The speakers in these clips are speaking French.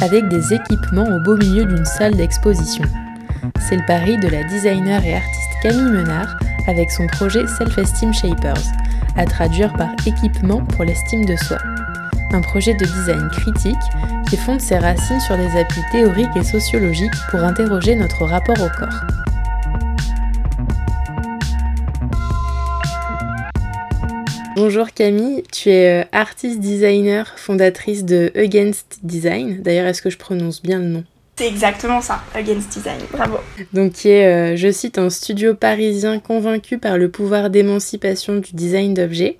avec des équipements au beau milieu d'une salle d'exposition. C'est le pari de la designer et artiste Camille Menard avec son projet Self-Esteem Shapers, à traduire par équipement pour l'estime de soi. Un projet de design critique qui fonde ses racines sur des appuis théoriques et sociologiques pour interroger notre rapport au corps. Bonjour Camille, tu es euh, artiste designer, fondatrice de Against Design. D'ailleurs, est-ce que je prononce bien le nom? C'est exactement ça, Against Design, bravo. Donc qui est, euh, je cite, un studio parisien convaincu par le pouvoir d'émancipation du design d'objets.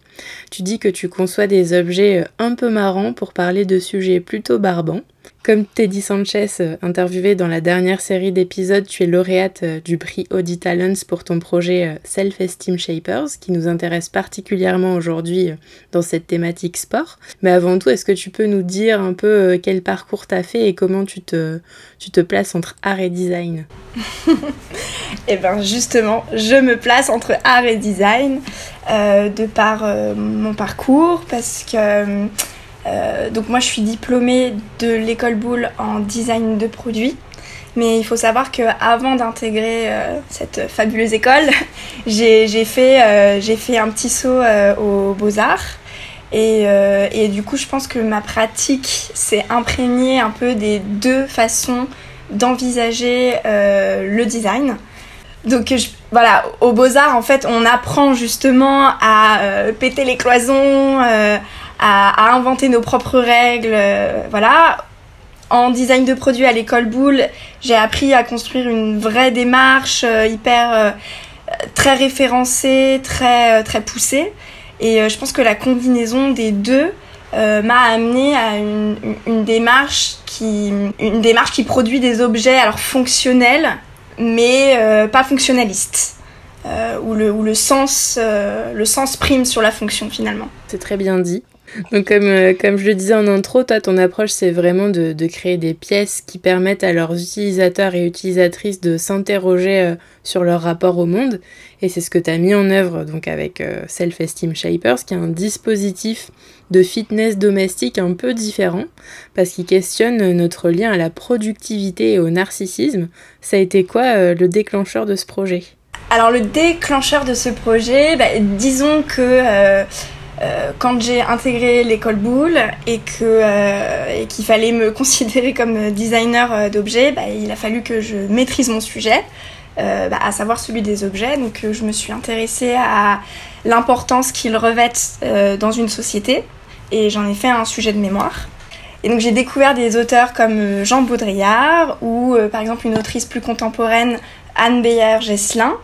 Tu dis que tu conçois des objets euh, un peu marrants pour parler de sujets plutôt barbants. Comme Teddy Sanchez, euh, interviewé dans la dernière série d'épisodes, tu es lauréate euh, du prix Audi Talents pour ton projet euh, Self-Esteem Shapers, qui nous intéresse particulièrement aujourd'hui dans cette thématique sport. Mais avant tout, est-ce que tu peux nous dire un peu quel parcours tu as fait et comment tu te places entre art et design? Eh bien justement, je me place entre art et design de par mon parcours parce que euh, donc moi je suis diplômée de l'école Boulle en design de produits. Mais il faut savoir qu'avant d'intégrer euh, cette fabuleuse école, j'ai fait, euh, fait, un petit saut aux beaux-arts. Et, du coup, je pense que ma pratique s'est imprégnée un peu des deux façons d'envisager le design. Donc voilà, aux beaux-arts, en fait, on apprend justement à péter les cloisons, à, inventer nos propres règles. Euh, voilà. En design de produits à l'école Boulle, j'ai appris à construire une vraie démarche euh, hyper euh, très référencée, très très poussée. Et je pense que la combinaison des deux m'a amené à une, démarche qui une démarche qui produit des objets alors fonctionnels mais pas fonctionnalistes où le, où le sens le sens prime sur la fonction finalement. C'est très bien dit. Donc comme, euh, comme je le disais en intro, toi, ton approche, c'est vraiment de, de, créer des pièces qui permettent à leurs utilisateurs et utilisatrices de s'interroger euh, sur leur rapport au monde. Et c'est ce que tu as mis en œuvre donc avec euh, Self-Esteem Shapers, qui est un dispositif de fitness domestique un peu différent, parce qu'il questionne notre lien à la productivité et au narcissisme. Ça a été quoi le déclencheur de ce projet? Alors le déclencheur de ce projet, bah, disons que quand j'ai intégré l'école Boulle et euh, qu'il fallait me considérer comme designer euh, d'objets, bah, il a fallu que je maîtrise mon sujet, bah, à savoir celui des objets. Donc je me suis intéressée à l'importance qu'ils revêtent dans une société et j'en ai fait un sujet de mémoire. Et donc j'ai découvert des auteurs comme Jean Baudrillard ou par exemple une autrice plus contemporaine Anne Beyer-Gesselin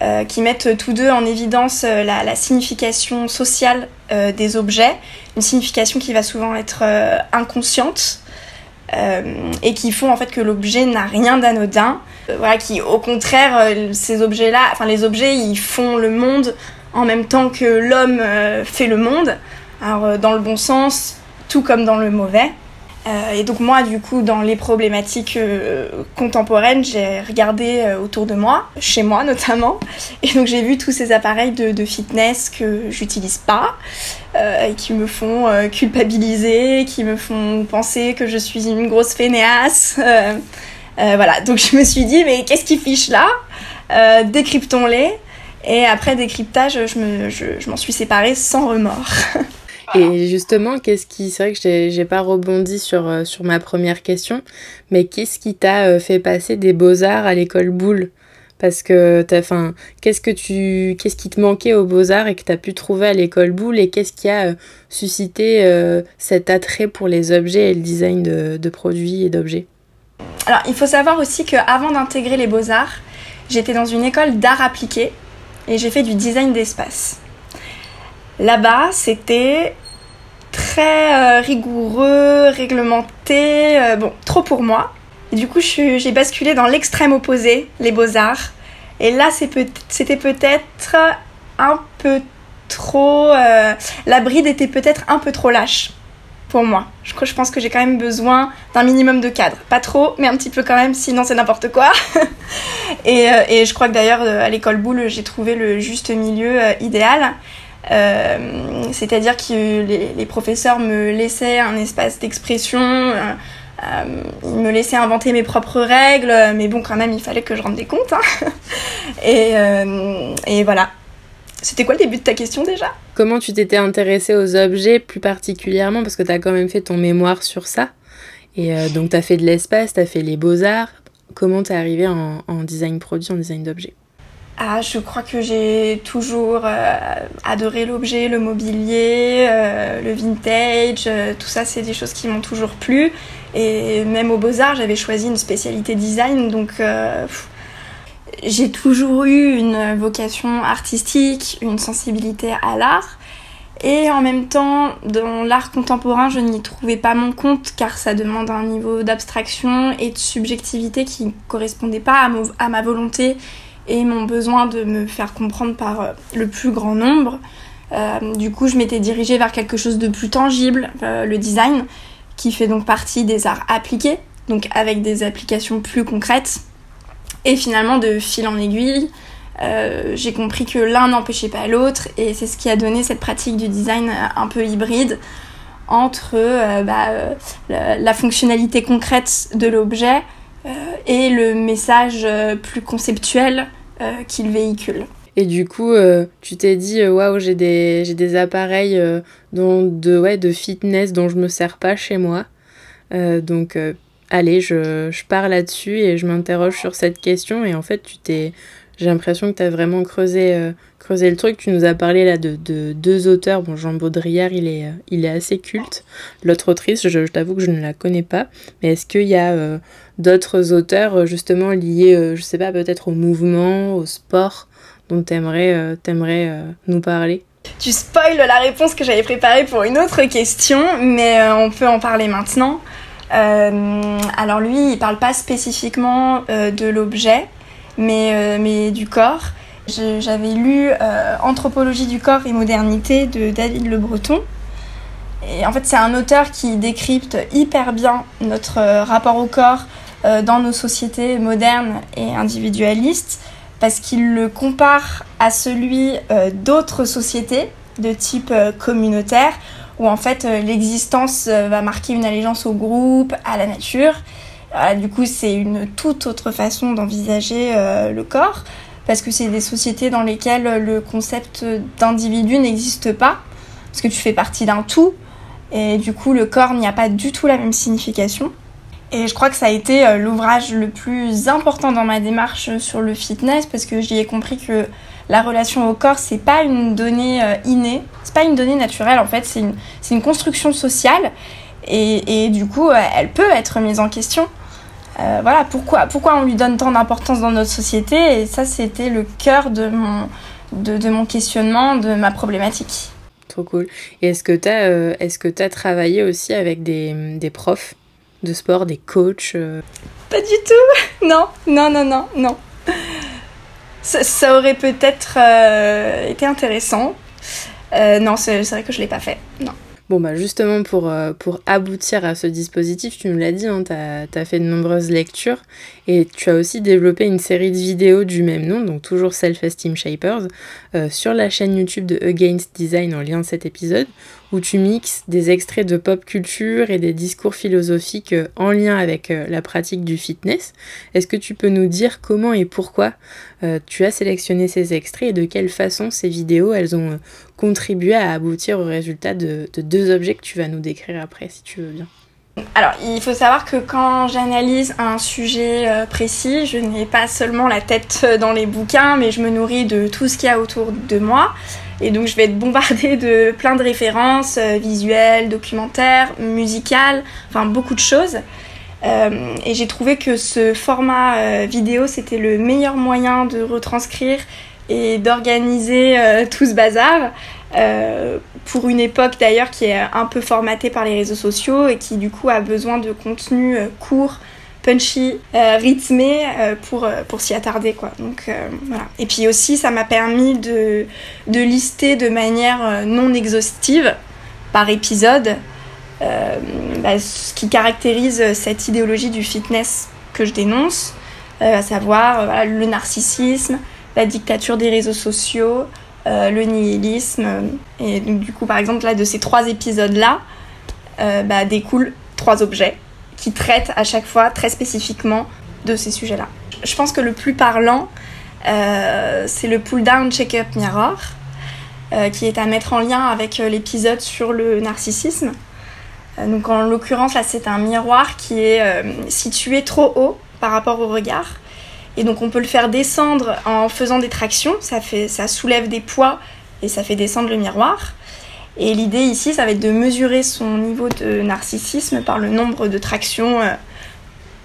euh, qui mettent tous deux en évidence euh, la, signification sociale euh, des objets, une signification qui va souvent être inconsciente et qui font en fait que l'objet n'a rien d'anodin. voilà, qui au contraire, ces objets-là, enfin les objets, ils font le monde en même temps que l'homme fait le monde. Alors dans le bon sens, tout comme dans le mauvais. Euh, et donc moi, du coup, dans les problématiques euh, contemporaines, j'ai regardé euh, autour de moi, chez moi notamment, et donc j'ai vu tous ces appareils de, fitness que j'utilise pas, qui me font culpabiliser, qui me font penser que je suis une grosse fainéasse. voilà, donc je me suis dit, mais qu'est-ce qui fiche là? Décryptons-les. Et après décryptage, je m'en suis séparée sans remords. Et justement, qu'est-ce qui. C'est vrai que j'ai pas rebondi sur, euh, sur ma première question, mais qu'est-ce qui t'a euh, fait passer des beaux-arts à l'école Boulle? Parce que enfin, qu'est-ce que tu qu'est-ce qui te manquait aux Beaux-Arts et que tu as pu trouver à l'école Boulle? Et qu'est-ce qui a euh, suscité cet attrait pour les objets et le design de, de produits et d'objets? Alors, il faut savoir aussi qu'avant d'intégrer les Beaux-Arts, j'étais dans une école d'art appliqué et j'ai fait du design d'espace. Là-bas, c'était très euh, rigoureux, réglementé, c'était bon trop pour moi. Et du coup, j'ai basculé dans l'extrême opposé, les beaux-arts. Et là, c'était peut-être un peu trop... la bride était peut-être un peu trop lâche pour moi. Je, je pense que j'ai quand même besoin d'un minimum de cadre. Pas trop, mais un petit peu quand même, sinon c'est n'importe quoi. et, euh, et, je crois que d'ailleurs, euh, à l'école boule, j'ai trouvé le juste milieu euh, idéal. C'est-à-dire que les, professeurs me laissaient un espace d'expression, ils me laissaient inventer mes propres règles, mais bon, quand même, il fallait que je rende des comptes. Hein. et, voilà. C'était quoi le début de ta question déjà? Comment tu t'étais intéressée aux objets plus particulièrement Parce que tu as quand même fait ton mémoire sur ça? Et euh, donc tu as fait de l'espace, tu as fait les beaux-arts. Comment t'es arrivée en, en, design produit, en design d'objets? Ah, je crois que j'ai toujours euh, adoré l'objet, le mobilier, euh, le vintage, tout ça c'est des choses qui m'ont toujours plu. Et même aux beaux-arts, j'avais choisi une spécialité design, donc j'ai toujours eu une vocation artistique, une sensibilité à l'art. Et en même temps, dans l'art contemporain, je n'y trouvais pas mon compte car ça demande un niveau d'abstraction et de subjectivité qui ne correspondait pas à, ma volonté et mon besoin de me faire comprendre par euh, le plus grand nombre. Euh, du coup, je m'étais dirigée vers quelque chose de plus tangible, euh, le design, qui fait donc partie des arts appliqués, donc avec des applications plus concrètes et finalement, de fil en aiguille, j'ai compris que l'un n'empêchait pas l'autre et c'est ce qui a donné cette pratique du design un peu hybride entre bah, la, fonctionnalité concrète de l'objet et le message plus conceptuel qu'il véhicule. Et du coup, tu t'es dit, waouh, j'ai des, des appareils dont, de, ouais, de fitness dont je me sers pas chez moi. donc, allez, je, je pars là-dessus et je m'interroge sur cette question. Et en fait, tu t'es, j'ai l'impression que tu as vraiment creusé, euh, creusé le truc. Tu nous as parlé là de, de deux auteurs. Bon, Jean Baudrillard, il est, euh, il est assez culte. L'autre autrice, je, t'avoue que je ne la connais pas. Mais est-ce qu'il y a euh, d'autres auteurs justement liés, je sais pas, peut-être au mouvement, au sport, dont tu aimerais, nous parler? Tu spoil la réponse que j'avais préparée pour une autre question, mais on peut en parler maintenant. Euh, alors lui, il parle pas spécifiquement euh, de l'objet, mais, euh, mais du corps. J'avais lu Anthropologie du corps et modernité de David Le Breton. Et en fait, c'est un auteur qui décrypte hyper bien notre rapport au corps dans nos sociétés modernes et individualistes, parce qu'il le compare à celui d'autres sociétés de type communautaire, où en fait euh, l'existence euh, va marquer une allégeance au groupe, à la nature. du coup, c'est une toute autre façon d'envisager euh, le corps, parce que c'est des sociétés dans lesquelles le concept d'individu n'existe pas, parce que tu fais partie d'un tout, et du coup, le corps n'y a pas du tout la même signification. Et je crois que ça a été l'ouvrage le plus important dans ma démarche sur le fitness, parce que j'y ai compris que la relation au corps, c'est pas une donnée euh, innée, c'est pas une donnée naturelle en fait, c'est une, construction sociale et, du coup, euh, elle peut être mise en question. Euh, voilà, pourquoi, pourquoi on lui donne tant d'importance dans notre société? Et ça, c'était le cœur de mon, de, de, mon questionnement, de ma problématique. Trop cool. Et est-ce que tu as, euh, est-ce que as travaillé aussi avec des, des profs de sport, des coachs Pas du tout Non, non, non, non, non ça, aurait peut-être euh, été intéressant. Euh, non, c'est vrai que je l'ai pas fait. Non. Bon, bah justement, pour, euh, pour aboutir à ce dispositif, tu nous l'as dit, hein, tu as, fait de nombreuses lectures et tu as aussi développé une série de vidéos du même nom, donc toujours Self-Esteem Shapers, sur la chaîne YouTube de Against Design en lien de cet épisode, où tu mixes des extraits de pop culture et des discours philosophiques euh, en lien avec euh, la pratique du fitness. Est-ce que tu peux nous dire comment et pourquoi euh, tu as sélectionné ces extraits et de quelle façon ces vidéos elles ont contribué à aboutir au résultat de, deux objets que tu vas nous décrire après si tu veux bien? Alors, il faut savoir que quand j'analyse un sujet précis, je n'ai pas seulement la tête dans les bouquins, mais je me nourris de tout ce qu'il y a autour de moi. Et donc je vais être bombardée de plein de références euh, visuelles, documentaires, musicales, enfin beaucoup de choses. Euh, et j'ai trouvé que ce format euh, vidéo, c'était le meilleur moyen de retranscrire et d'organiser tout ce bazar. Pour une époque d'ailleurs qui est un peu formatée par les réseaux sociaux et qui du coup a besoin de contenu court, punchy, rythmé pour, pour s'y attarder quoi. Donc voilà. Et puis aussi ça m'a permis de, de lister de manière non exhaustive par épisode bah, ce qui caractérise cette idéologie du fitness que je dénonce, à savoir le narcissisme, la dictature des réseaux sociaux, euh, le nihilisme. Et donc, du coup, par exemple, là, de ces trois épisodes-là, euh, bah, découlent trois objets qui traitent à chaque fois très spécifiquement de ces sujets-là. Je pense que le plus parlant, euh, c'est le pull-down check-up mirror, qui est à mettre en lien avec l'épisode sur le narcissisme. donc en l'occurrence, là, c'est un miroir qui est situé trop haut par rapport au regard et donc on peut le faire descendre en faisant des tractions, ça, fait, ça soulève des poids et ça fait descendre le miroir. Et l'idée ici, ça va être de mesurer son niveau de narcissisme par le nombre de tractions euh,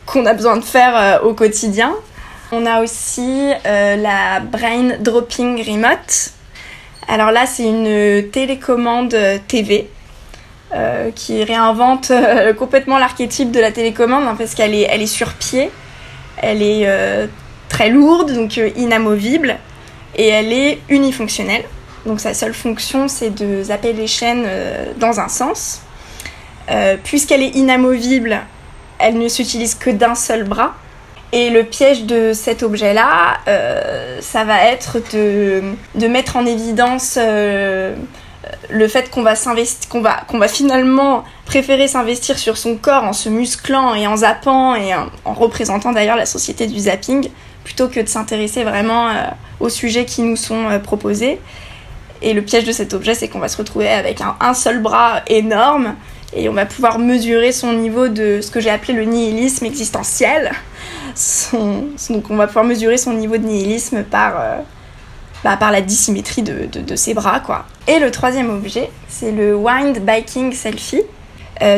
qu'on a besoin de faire euh, au quotidien. On a aussi euh, la Brain Dropping Remote. Alors là, c'est une télécommande TV qui réinvente complètement l'archétype de la télécommande hein, parce qu'elle est, elle est sur pied. Elle est très lourde, donc euh, inamovible, et elle est unifonctionnelle. Donc sa seule fonction, c'est de zapper les chaînes euh, dans un sens. Euh, puisqu'elle est inamovible, elle ne s'utilise que d'un seul bras. Et le piège de cet objet-là, ça va être de, de, mettre en évidence le fait qu'on va, qu'on va, qu'on va finalement préférer s'investir sur son corps en se musclant et en zappant et en représentant d'ailleurs la société du zapping plutôt que de s'intéresser vraiment euh, aux sujets qui nous sont euh, proposés. Et le piège de cet objet, c'est qu'on va se retrouver avec un, seul bras énorme et on va pouvoir mesurer son niveau de ce que j'ai appelé le nihilisme existentiel. donc on va pouvoir mesurer son niveau de nihilisme par, euh, bah, par la dissymétrie de, de, ses bras. quoi. Et le troisième objet, c'est le Wind Biking Selfie.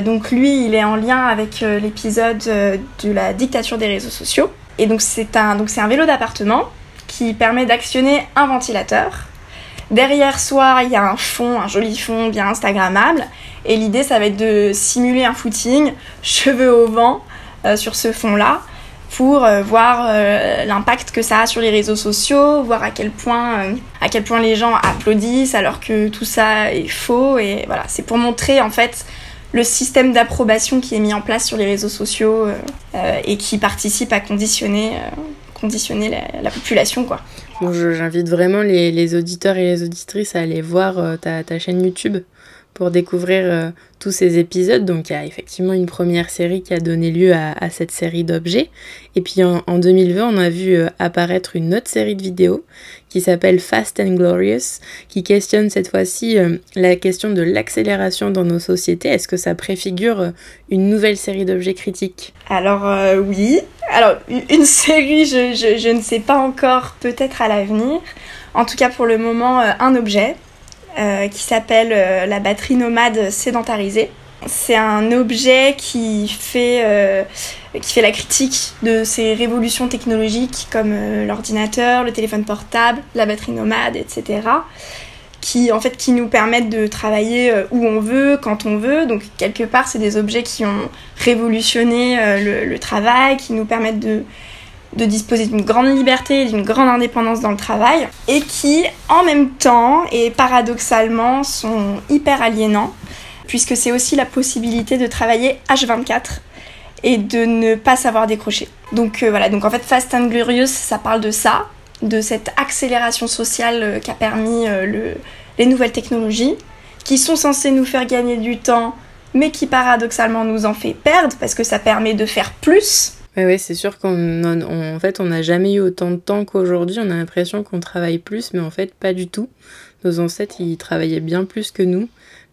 donc lui, il est en lien avec l'épisode de la dictature des réseaux sociaux. Et donc c'est un, donc un vélo d'appartement qui permet d'actionner un ventilateur. Derrière soi, il y a un fond, un joli fond bien instagrammable. Et l'idée, ça va être de simuler un footing, cheveux au vent, euh, sur ce fond-là, pour euh, voir euh, l'impact que ça a sur les réseaux sociaux, voir à quel point, à quel point les gens applaudissent alors que tout ça est faux. Et voilà, c'est pour montrer en fait le système d'approbation qui est mis en place sur les réseaux sociaux euh, euh, et qui participe à conditionner, euh, la, population. Quoi. j'invite vraiment les, auditeurs et les auditrices à aller voir ta chaîne YouTube pour découvrir euh, tous ces épisodes. Donc il y a effectivement une première série qui a donné lieu à, cette série d'objets. Et puis en, 2020, on a vu euh, apparaître une autre série de vidéos qui s'appelle Fast and Glorious, qui questionne cette fois-ci euh, la question de l'accélération dans nos sociétés. Est-ce que ça préfigure une nouvelle série d'objets critiques? Alors oui. Alors une série, je, je, ne sais pas encore, peut-être à l'avenir. En tout cas pour le moment, un objet euh, qui s'appelle euh, la batterie nomade sédentarisée. C'est un objet qui fait, euh, qui fait la critique de ces révolutions technologiques comme l'ordinateur, le téléphone portable, la batterie nomade, etc. Qui, en fait, qui nous permettent de travailler où on veut, quand on veut. Donc, quelque part, c'est des objets qui ont révolutionné le, travail, qui nous permettent de, de disposer d'une grande liberté, d'une grande indépendance dans le travail, et qui, en même temps et paradoxalement, sont hyper aliénants, puisque c'est aussi la possibilité de travailler H24 et de ne pas savoir décrocher. Donc euh, voilà, donc en fait Fast and Glorious, ça parle de ça, de cette accélération sociale euh, qu'a permis euh, le, les nouvelles technologies, qui sont censées nous faire gagner du temps, mais qui paradoxalement nous en fait perdre, parce que ça permet de faire plus, oui, c'est sûr qu'en en fait, on n'a jamais eu autant de temps qu'aujourd'hui. On a l'impression qu'on travaille plus, mais en fait, pas du tout. Nos ancêtres, ils travaillaient bien plus que nous.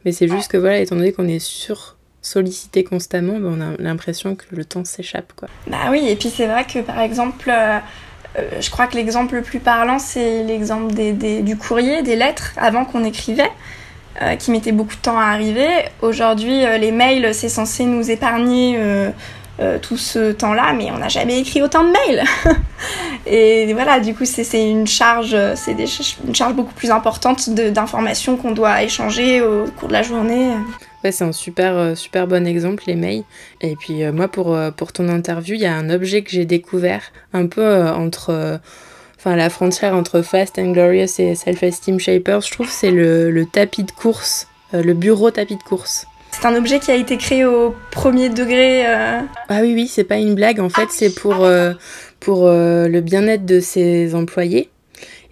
Mais c'est juste que, voilà, étant donné qu'on est sur sollicité constamment, ben, on a l'impression que le temps s'échappe, quoi. Bah oui, et puis c'est vrai que, par exemple, euh, euh, je crois que l'exemple le plus parlant, c'est l'exemple des, du courrier, des lettres, avant qu'on écrivait. Euh, qui mettait beaucoup de temps à arriver. Aujourd'hui, les mails, c'est censé nous épargner tout ce temps-là, mais on n'a jamais écrit autant de mails. Et voilà, du coup, c'est une charge, c'est une charge beaucoup plus importante d'informations qu'on doit échanger au cours de la journée. Ouais, c'est un super, euh, super bon exemple, les mails. Et puis euh, moi, pour, euh, pour ton interview, il y a un objet que j'ai découvert un peu entre... Enfin, la frontière entre Fast and Glorious et Self-Esteem Shapers, je trouve, c'est le, tapis de course, le bureau tapis de course. C'est un objet qui a été créé au premier degré. Ah oui, oui, c'est pas une blague. En fait, c'est pour, pour le bien-être de ses employés.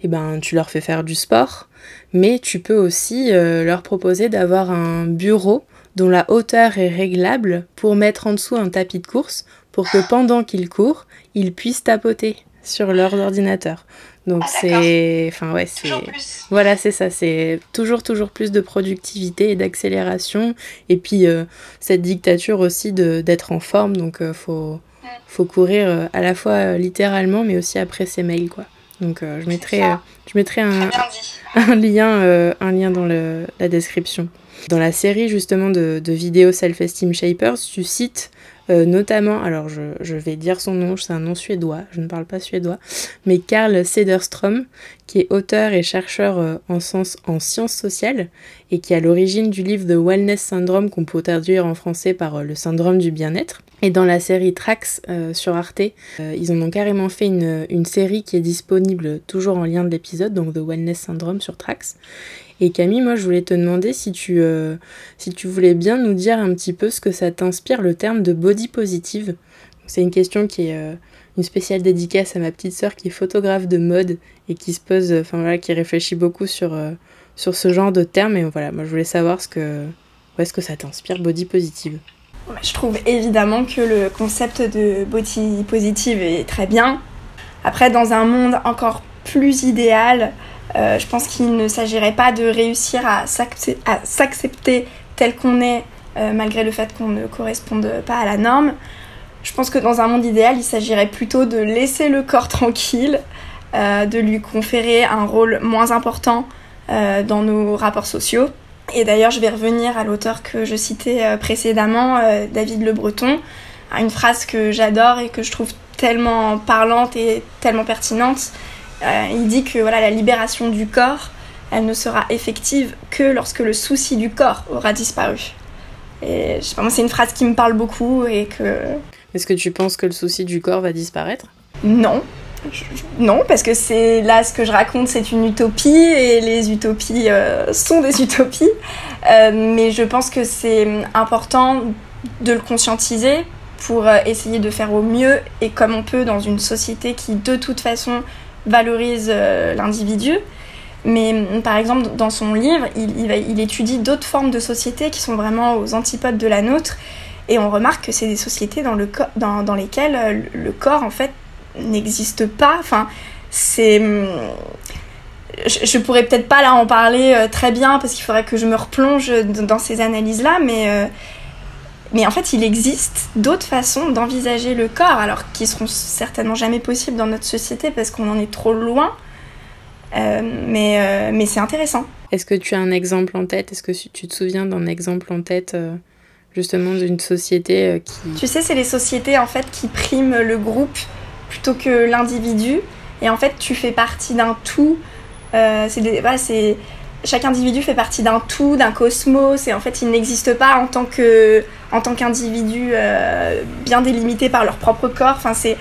Et eh ben, tu leur fais faire du sport mais tu peux aussi euh, leur proposer d'avoir un bureau dont la hauteur est réglable pour mettre en dessous un tapis de course pour que pendant qu'ils courent, ils puissent tapoter sur leur ordinateur. Donc ah, c'est enfin ouais, c'est voilà, c'est ça, c'est toujours toujours plus de productivité et d'accélération. Et puis euh, cette dictature aussi d'être en forme. Donc il euh, faut faut courir à la fois littéralement mais aussi après ses mails quoi. Donc je mettrai je mettrai un un lien, euh, un lien dans le, la description. Dans la série justement de, de vidéos Self-Esteem Shapers, tu cites euh, notamment, alors je, je, vais dire son nom, c'est un nom suédois, je ne parle pas suédois, mais Carl Cederström, qui est auteur et chercheur euh, en, en sciences sociales et qui est à l'origine du livre The Wellness Syndrome qu'on peut traduire en français par le syndrome du bien-être. Et dans la série Trax sur Arte, ils en ont carrément fait une, une, série qui est disponible toujours en lien de l'épisode, donc The Wellness Syndrome sur Trax. Et Camille, moi je voulais te demander si tu, euh, si tu voulais bien nous dire un petit peu ce que ça t'inspire le terme de body positive. C'est une question qui est euh, une spéciale dédicace à ma petite sœur qui est photographe de mode et qui se pose, enfin voilà, qui réfléchit beaucoup sur, euh, sur ce genre de terme. Et voilà, moi je voulais savoir ce que, où est-ce que ça t'inspire body positive. Je trouve évidemment que le concept de body positive est très bien. Après, dans un monde encore plus idéal, euh, je pense qu'il ne s'agirait pas de réussir à s'accepter tel qu'on est, euh, malgré le fait qu'on ne corresponde pas à la norme. Je pense que dans un monde idéal, il s'agirait plutôt de laisser le corps tranquille, euh, de lui conférer un rôle moins important dans nos rapports sociaux. Et d'ailleurs, je vais revenir à l'auteur que je citais précédemment, David Le Breton, à une phrase que j'adore et que je trouve tellement parlante et tellement pertinente. Euh, il dit que voilà, la libération du corps, elle ne sera effective que lorsque le souci du corps aura disparu. Et je sais pas, moi, c'est une phrase qui me parle beaucoup et que. Est-ce que tu penses que le souci du corps va disparaître? Non. non, parce que c'est là ce que je raconte, c'est une utopie et les utopies euh, sont des utopies. Euh, mais je pense que c'est important de le conscientiser pour essayer de faire au mieux et comme on peut dans une société qui de toute façon valorise euh, l'individu. Mais mm, par exemple, dans son livre, il, étudie d'autres formes de sociétés qui sont vraiment aux antipodes de la nôtre. Et on remarque que c'est des sociétés dans lesquelles euh, le corps, en fait, n'existe pas. Enfin, c'est. Mm, je, je pourrais peut-être pas là en parler euh, très bien parce qu'il faudrait que je me replonge dans ces analyses-là, mais mais en fait, il existe d'autres façons d'envisager le corps, alors qui seront certainement jamais possibles dans notre société parce qu'on en est trop loin. Euh, mais euh, mais c'est intéressant. Est-ce que tu as un exemple en tête? Est-ce que tu te souviens d'un exemple en tête euh, justement d'une société qui... Tu sais, c'est les sociétés en fait qui priment le groupe plutôt que l'individu. Et en fait, tu fais partie d'un tout. c'est voilà, c'est chaque individu fait partie d'un tout, d'un cosmos, et en fait, ils n'existent pas en tant que tant qu'individus euh, bien délimités par leur propre corps. Enfin, c'est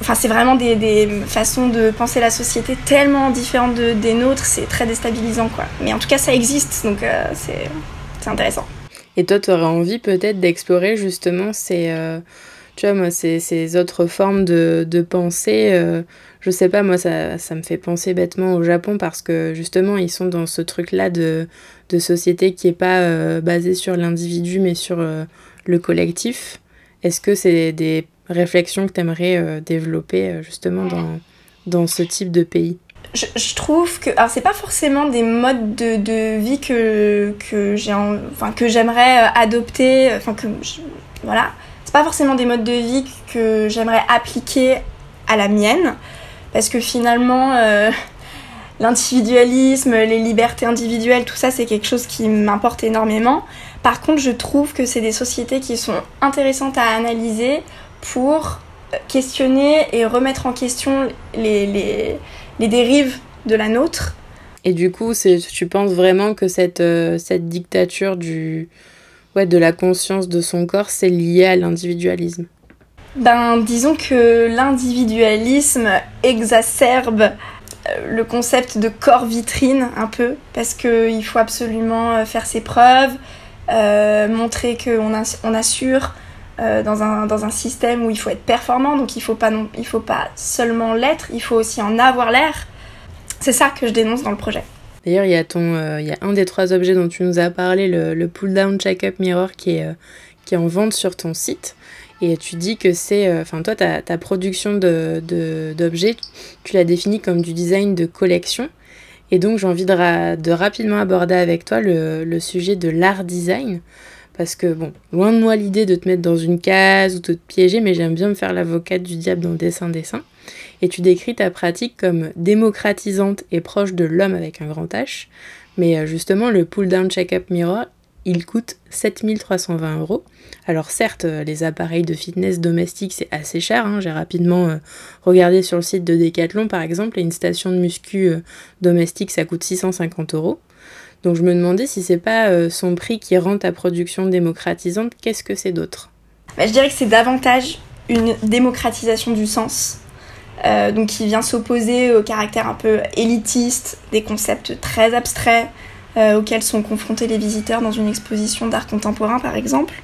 enfin, c'est vraiment des, des, façons de penser la société tellement différentes de, des nôtres, c'est très déstabilisant, quoi. Mais en tout cas, ça existe, donc euh, c'est intéressant. Et toi, tu aurais envie peut-être d'explorer justement ces, euh, tu vois, moi, ces, ces, autres formes de, de pensée je sais pas, moi, ça, ça, me fait penser bêtement au Japon parce que justement, ils sont dans ce truc-là de, de société qui est pas euh, basée sur l'individu mais sur euh, le collectif. Est-ce que c'est des réflexions que tu aimerais euh, développer justement dans, dans ce type de pays? Je, je, trouve que alors c'est pas forcément des modes de, de vie que que j'ai enfin que j'aimerais adopter enfin que voilà. C'est pas forcément des modes de vie que j'aimerais appliquer à la mienne parce que finalement, euh, l'individualisme, les libertés individuelles, tout ça, c'est quelque chose qui m'importe énormément. Par contre, je trouve que c'est des sociétés qui sont intéressantes à analyser pour questionner et remettre en question les, les, les dérives de la nôtre. Et du coup, tu penses vraiment que cette, euh, cette dictature du, ouais, de la conscience de son corps, c'est lié à l'individualisme? Ben, disons que l'individualisme exacerbe euh, le concept de corps vitrine un peu, parce qu'il faut absolument euh, faire ses preuves, montrer qu'on on assure, euh, dans, un, dans un système où il faut être performant, donc il ne faut, pas il faut pas seulement l'être, il faut aussi en avoir l'air. C'est ça que je dénonce dans le projet. D'ailleurs, il y, a euh, y a un des trois objets dont tu nous as parlé, le, le pull-down check-up mirror, qui est, euh, qui est en vente sur ton site. Et tu dis que c'est. Enfin, toi, ta, production d'objets, de, tu l'as définie comme du design de collection. Et donc, j'ai envie de, de, rapidement aborder avec toi le, sujet de l'art design. Parce que, bon, loin de moi l'idée de te mettre dans une case ou de te piéger, mais j'aime bien me faire l'avocate du diable dans dessin-dessin. Et tu décris ta pratique comme démocratisante et proche de l'homme avec un grand H. Mais euh, justement, le pull-down check-up mirror, il coûte 7320 euros. Alors certes, euh, les appareils de fitness domestiques, c'est assez cher. Hein. J'ai rapidement euh, regardé sur le site de Decathlon, par exemple, et une station de muscu domestique, ça coûte 650 euros. Donc je me demandais si c'est pas euh, son prix qui rend ta production démocratisante, qu'est-ce que c'est d'autre? Bah, Je dirais que c'est davantage une démocratisation du sens, euh, donc qui vient s'opposer au caractère un peu élitiste des concepts très abstraits euh, auxquels sont confrontés les visiteurs dans une exposition d'art contemporain par exemple.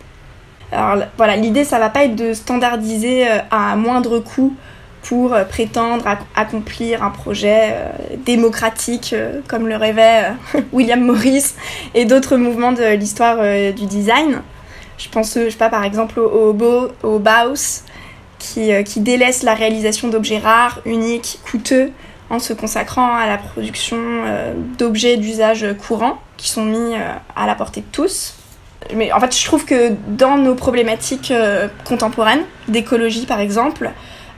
Alors voilà, l'idée ça va pas être de standardiser à moindre coût pour euh, prétendre accomplir un projet euh, démocratique euh, comme le rêvait William Morris et d'autres mouvements de l'histoire du design. Je pense, pas, par exemple au Bauhaus qui, qui délaisse la réalisation d'objets rares, uniques, coûteux en se consacrant à la production d'objets d'usage courant qui sont mis à la portée de tous. Mais en fait, je trouve que dans nos problématiques contemporaines, d'écologie par exemple,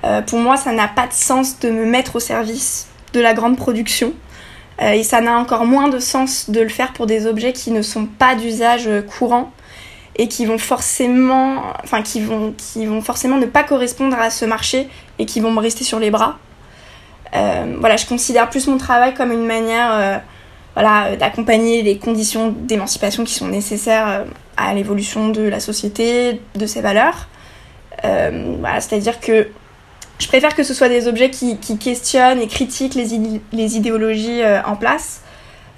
euh, pour moi, ça n'a pas de sens de me mettre au service de la grande production. Euh, et ça n'a encore moins de sens de le faire pour des objets qui ne sont pas d'usage courant et qui vont forcément, enfin, qui vont, qui vont forcément ne pas correspondre à ce marché et qui vont me rester sur les bras. Euh, voilà, je considère plus mon travail comme une manière voilà, d'accompagner les conditions d'émancipation qui sont nécessaires à l'évolution de la société, de ses valeurs. voilà, C'est-à-dire que je préfère que ce soit des objets qui, questionnent et critiquent les, idéologies euh, en place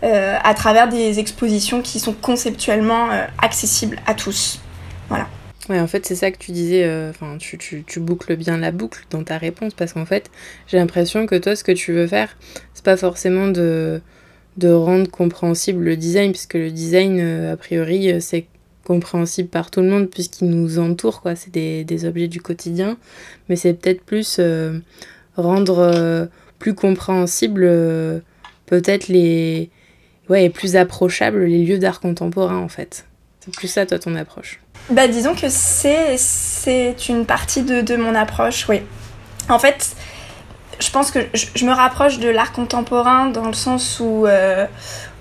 euh, à travers des expositions qui sont conceptuellement euh, accessibles à tous. Voilà. Ouais, en fait, c'est ça que tu disais, enfin, tu, tu, boucles bien la boucle dans ta réponse, parce qu'en fait, j'ai l'impression que toi, ce que tu veux faire, c'est pas forcément de, de rendre compréhensible le design, puisque le design, a priori, c'est compréhensible par tout le monde puisqu'ils nous entourent, quoi. C'est des, objets du quotidien, mais c'est peut-être plus euh, rendre euh, plus compréhensible euh, peut-être les... Ouais, et plus approchable les lieux d'art contemporain, en fait. C'est plus ça, toi, ton approche. Bah, disons que c'est, c'est une partie de, de mon approche, oui. En fait, je pense que je, me rapproche de l'art contemporain dans le sens où,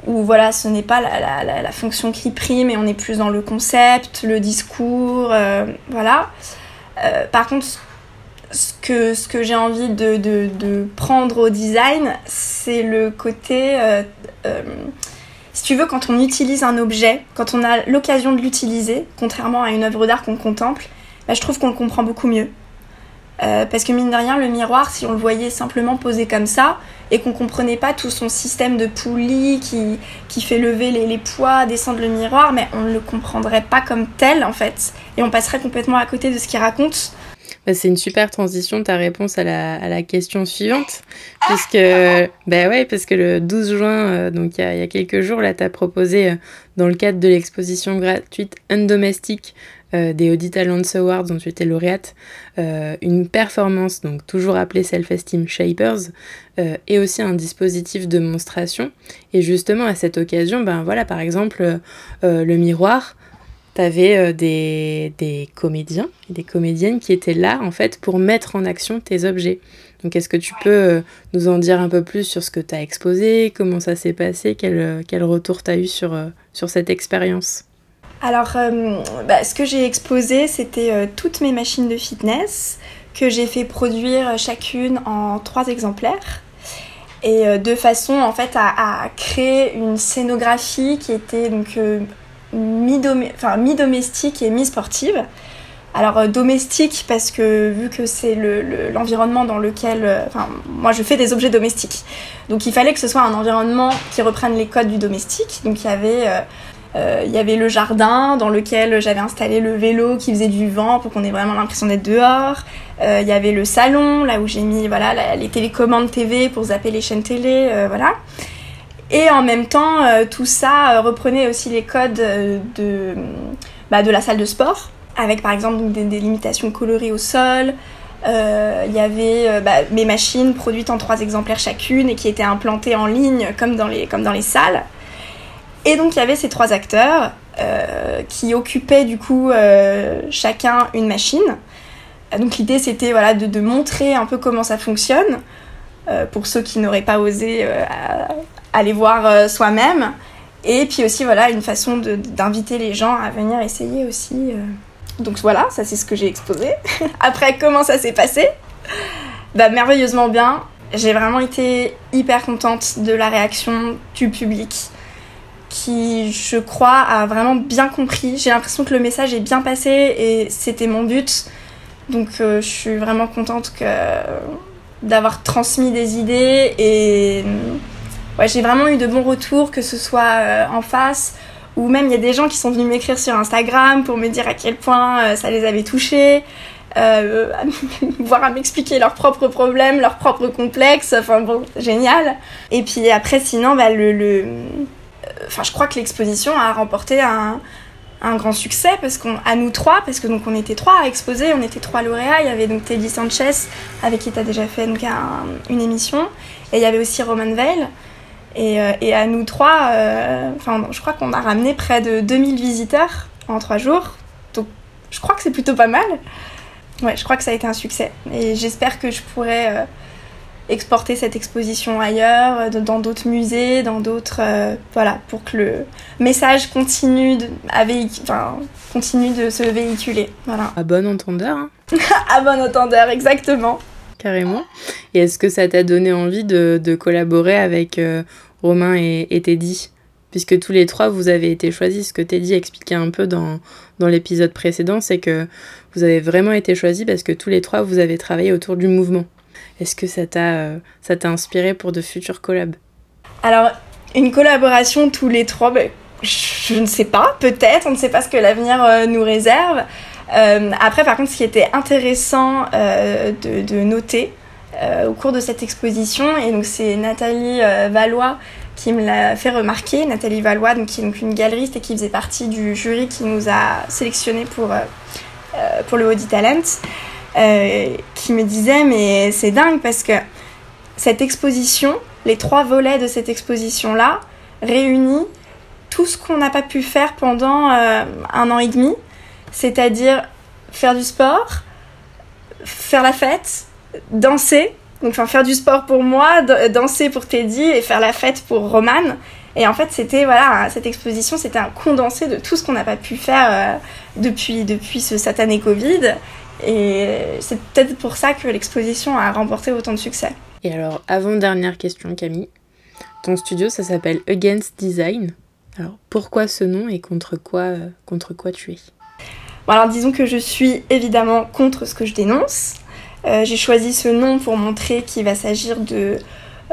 où voilà, ce n'est pas la, fonction qui prime et on est plus dans le concept, le discours, euh, voilà. Euh, par contre, ce que, j'ai envie de, prendre au design, c'est le côté, euh, si tu veux, quand on utilise un objet, quand on a l'occasion de l'utiliser, contrairement à une œuvre d'art qu'on contemple, bah, je trouve qu'on le comprend beaucoup mieux. Euh, parce que mine de rien, le miroir, si on le voyait simplement posé comme ça, et qu'on comprenait pas tout son système de poulies qui, qui fait lever les, les, poids, descendre le miroir, mais on ne le comprendrait pas comme tel en fait. Et on passerait complètement à côté de ce qu'il raconte. Bah, c'est une super transition ta réponse à la, à la question suivante, puisque bah ouais, parce que le 12 juin, euh, donc il y, y, a quelques jours, là, tu as proposé euh, dans le cadre de l'exposition gratuite Un domestique euh, des Audit Talents Awards dont tu étais lauréate, euh, une performance, donc toujours appelée Self-Esteem Shapers, euh, et aussi un dispositif de monstration. Et justement, à cette occasion, ben voilà, par exemple, le miroir, tu avais des, des comédiens et des comédiennes qui étaient là, en fait, pour mettre en action tes objets. Donc, est-ce que tu peux nous en dire un peu plus sur ce que tu as exposé, comment ça s'est passé, quel, quel retour tu as eu sur, sur cette expérience? Alors, euh, bah, ce que j'ai exposé, c'était euh, toutes mes machines de fitness, que j'ai fait produire chacune en trois exemplaires et de façon en fait à, créer une scénographie qui était donc mi-domestique et mi-sportive. Alors euh, domestique parce que vu que c'est l'environnement dans lequel, euh, enfin moi je fais des objets domestiques, donc il fallait que ce soit un environnement qui reprenne les codes du domestique. Donc il y avait euh, il y avait le jardin dans lequel j'avais installé le vélo qui faisait du vent pour qu'on ait vraiment l'impression d'être dehors. il y avait le salon là où j'ai mis voilà les télécommandes TV pour zapper les chaînes télé, voilà. Et en même temps, tout ça reprenait aussi les codes de, bah, de la salle de sport avec par exemple des, limitations colorées au sol. Euh, il y avait euh, bah, mes machines produites en trois exemplaires chacune et qui étaient implantées en ligne comme dans les, comme dans les salles. Et donc il y avait ces trois acteurs euh, qui occupaient du coup chacun une machine. Donc l'idée c'était voilà, de, montrer un peu comment ça fonctionne pour ceux qui n'auraient pas osé aller voir soi-même. Et puis aussi voilà une façon d'inviter les gens à venir essayer aussi. Donc voilà, ça c'est ce que j'ai exposé. Après, comment ça s'est passé? Bah merveilleusement bien. J'ai vraiment été hyper contente de la réaction du public qui, je crois, a vraiment bien compris. J'ai l'impression que le message est bien passé et c'était mon but. Donc euh, je suis vraiment contente que d'avoir transmis des idées et ouais, j'ai vraiment eu de bons retours, que ce soit euh, en face ou même il y a des gens qui sont venus m'écrire sur Instagram pour me dire à quel point euh, ça les avait touchés, euh, voire à m'expliquer leurs propres problèmes, leurs propres complexes, enfin bon, génial. Et puis après, sinon, bah, le, le... Enfin, je crois que l'exposition a remporté un, grand succès parce qu'on à nous trois parce que donc on était trois à exposer on était trois lauréats il y avait donc Teddy Sanchez avec qui tu as déjà fait donc une émission et il y avait aussi Roman Veil euh, et, à nous trois, euh, je crois qu'on a ramené près de 2000 visiteurs en trois jours. Donc, je crois que c'est plutôt pas mal. Ouais, je crois que ça a été un succès. Et j'espère que je pourrai euh, exporter cette exposition ailleurs, dans d'autres musées, dans d'autres. voilà, pour que le message continue de, à enfin, continue de se véhiculer. Voilà. À bon entendeur. Hein. à bon entendeur, exactement carrément. Et est-ce que ça t'a donné envie de, collaborer avec euh, Romain et, Teddy? Puisque tous les trois, vous avez été choisis. Ce que Teddy expliquait un peu dans, dans l'épisode précédent, c'est que vous avez vraiment été choisis parce que tous les trois, vous avez travaillé autour du mouvement. Est-ce que ça t'a euh, ça t'a inspiré pour de futurs collabs? Alors, une collaboration tous les trois, ben, je ne sais pas, peut-être, on ne sait pas ce que l'avenir euh, nous réserve. Euh, après, par contre, ce qui était intéressant de, noter au cours de cette exposition, et donc c'est Nathalie Valois qui me l'a fait remarquer, Nathalie Valois, donc, qui est donc une galeriste et qui faisait partie du jury qui nous a sélectionnés pour, pour le Audi Talent, qui me disait mais c'est dingue parce que cette exposition, les trois volets de cette exposition-là, réunit tout ce qu'on n'a pas pu faire pendant un an et demi, c'est-à-dire faire du sport, faire la fête, danser, donc enfin faire du sport pour moi, danser pour Teddy et faire la fête pour Roman. Et en fait, c'était voilà, cette exposition, c'était un condensé de tout ce qu'on n'a pas pu faire euh, depuis depuis ce satané Covid. Et c'est peut-être pour ça que l'exposition a remporté autant de succès. Et alors, avant dernière question, Camille, ton studio, ça s'appelle Against Design. Alors, pourquoi ce nom et contre quoi, euh, contre quoi tu es? Alors disons que je suis évidemment contre ce que je dénonce. Euh, j'ai choisi ce nom pour montrer qu'il va s'agir de,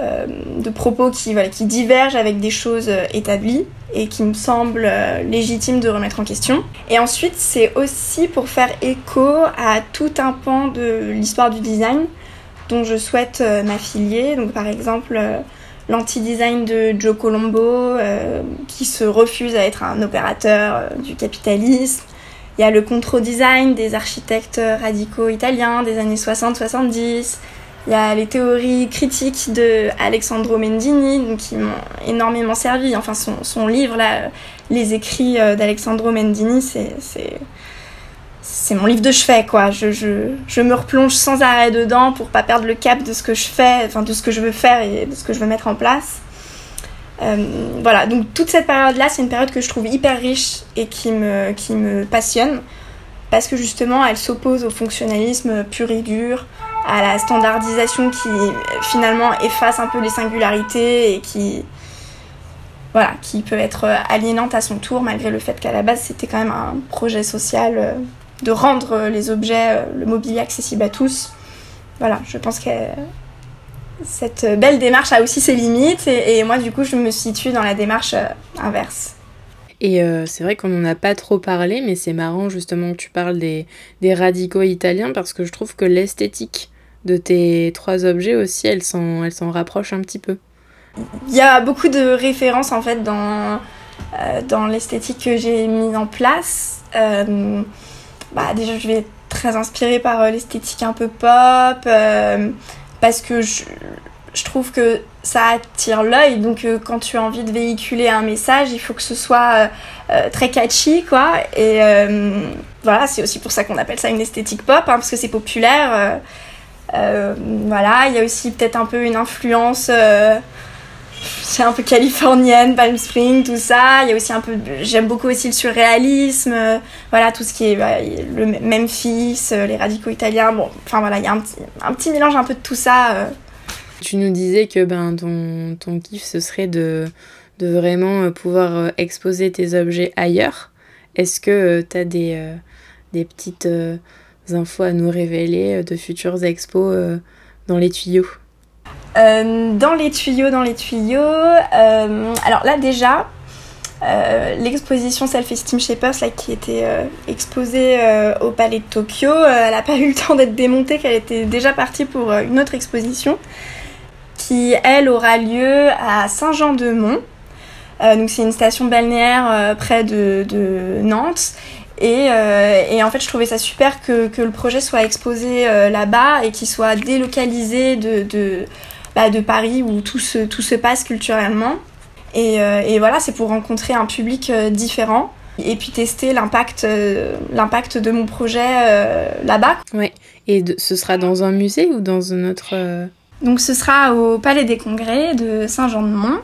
euh, de propos qui, divergent avec des choses euh, établies et qui me semblent légitimes de remettre en question. Et ensuite, c'est aussi pour faire écho à tout un pan de l'histoire du design dont je souhaite m'affilier. Donc par exemple, l'anti-design de Joe Colombo, qui se refuse à être un opérateur du capitalisme. Il y a le contre-design des architectes radicaux italiens des années 60-70. Il y a les théories critiques de Alexandro Mendini, qui m'ont énormément servi. Enfin, son, livre, là, les écrits euh, d'Alexandro Mendini, c'est, c'est, mon livre de chevet, quoi. Je, je, me replonge sans arrêt dedans pour pas perdre le cap de ce que je fais, enfin, de ce que je veux faire et de ce que je veux mettre en place. Euh, voilà, donc toute cette période-là, c'est une période que je trouve hyper riche et qui me, qui me passionne parce que justement elle s'oppose au fonctionnalisme pur et dur, à la standardisation qui finalement efface un peu les singularités et qui voilà, qui peut être aliénante à son tour malgré le fait qu'à la base c'était quand même un projet social euh, de rendre les objets, euh, le mobilier accessible à tous. Voilà, je pense que cette belle démarche a aussi ses limites et, moi du coup je me situe dans la démarche euh, inverse. Et c'est vrai qu'on n'en a pas trop parlé, mais c'est marrant justement que tu parles des, des radicaux italiens parce que je trouve que l'esthétique de tes trois objets aussi, elle s'en, elle s'en rapproche un petit peu. Il y a beaucoup de références en fait dans, euh, dans l'esthétique que j'ai mise en place. bah, déjà, je vais être très inspirée par l'esthétique un peu pop parce que je, je trouve que ça attire l'œil. Donc, euh, quand tu as envie de véhiculer un message, il faut que ce soit euh, euh, très catchy, quoi. Et voilà, c'est aussi pour ça qu'on appelle ça une esthétique pop, hein, parce que c'est populaire. Voilà, il y a aussi peut-être un peu une influence c'est un peu californienne, Palm Spring, tout ça. Il y a aussi un peu, j'aime beaucoup aussi le surréalisme, euh, voilà, tout ce qui est bah, le Memphis, euh, les radicaux italiens. Bon, enfin voilà, il y a un petit, mélange un peu de tout ça. Euh. Tu nous disais que ben, ton, ton kiff, ce serait de, de vraiment pouvoir exposer tes objets ailleurs. Est-ce que tu as des, des petites infos à nous révéler de futures expos dans les tuyaux euh, dans les tuyaux, dans les tuyaux. Euh, alors là déjà, euh, l'exposition Self-Esteem Shapers qui était exposée au Palais de Tokyo, elle n'a pas eu le temps d'être démontée, qu'elle était déjà partie pour une autre exposition qui, elle, aura lieu à Saint-Jean-de-Mont. donc c'est une station balnéaire près de, Nantes. Et, en fait, je trouvais ça super que, le projet soit exposé là-bas et qu'il soit délocalisé de, bah, de Paris où tout se, tout se passe culturellement. Et, euh, et voilà, c'est pour rencontrer un public euh, différent et puis tester l'impact euh, l'impact de mon projet là-bas. Ouais. Et ce sera dans un musée ou dans un autre Donc ce sera au Palais des Congrès de Saint-Jean-de-Mont.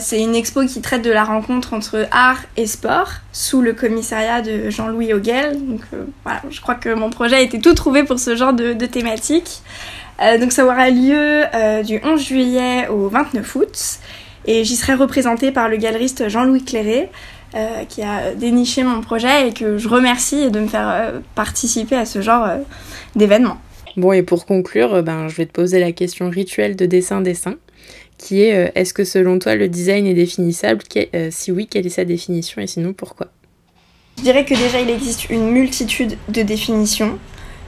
C'est une expo qui traite de la rencontre entre art et sport sous le commissariat de Jean-Louis Auguel. Donc voilà, je crois que mon projet a été tout trouvé pour ce genre de, thématique. Euh, donc ça aura lieu euh, du 11 juillet au 29 août et j'y serai représentée par le galeriste Jean-Louis Cléré euh, qui a déniché mon projet et que je remercie de me faire participer à ce genre d'événement. Bon et pour conclure, ben, je vais te poser la question rituelle de dessin-dessin qui est est-ce que selon toi le design est définissable? Si oui, quelle est sa définition et sinon pourquoi? Je dirais que déjà il existe une multitude de définitions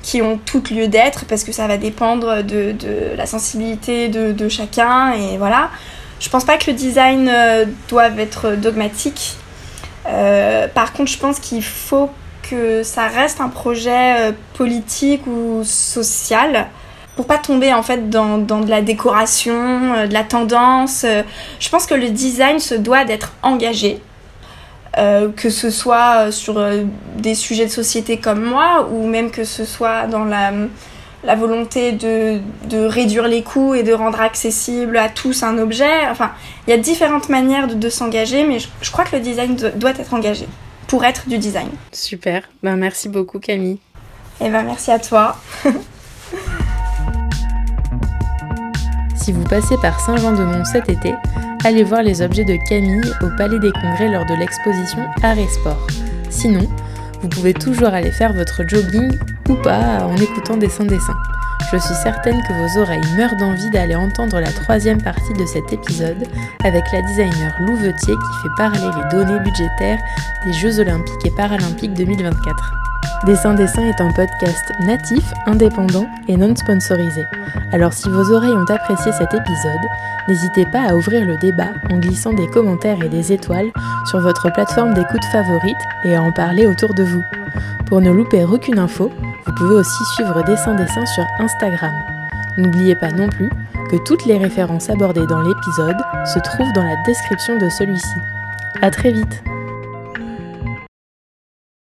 qui ont tout lieu d'être parce que ça va dépendre de, la sensibilité de, chacun et voilà. Je pense pas que le design euh, doive être dogmatique. Euh, par contre, je pense qu'il faut que ça reste un projet euh, politique ou social pour pas tomber en fait dans, dans de la décoration, de la tendance. je pense que le design se doit d'être engagé euh, que ce soit sur euh, des sujets de société comme moi ou même que ce soit dans la, la volonté de, de, réduire les coûts et de rendre accessible à tous un objet. Enfin, il y a différentes manières de, de s'engager, mais je, crois que le design doit être engagé pour être du design. Super, ben, merci beaucoup Camille. Et eh ben merci à toi. si vous passez par Saint-Jean-de-Mont cet été, allez voir les objets de Camille au Palais des Congrès lors de l'exposition Art et Sport. Sinon, vous pouvez toujours aller faire votre jogging ou pas en écoutant Dessin Dessin. Je suis certaine que vos oreilles meurent d'envie d'aller entendre la troisième partie de cet épisode avec la designer Lou qui fait parler les données budgétaires des Jeux Olympiques et Paralympiques 2024. Dessin Dessin est un podcast natif, indépendant et non sponsorisé. Alors si vos oreilles ont apprécié cet épisode, n'hésitez pas à ouvrir le débat en glissant des commentaires et des étoiles sur votre plateforme d'écoute favorite et à en parler autour de vous. Pour ne louper aucune info, vous pouvez aussi suivre Dessin Dessin sur Instagram. N'oubliez pas non plus que toutes les références abordées dans l'épisode se trouvent dans la description de celui-ci. A très vite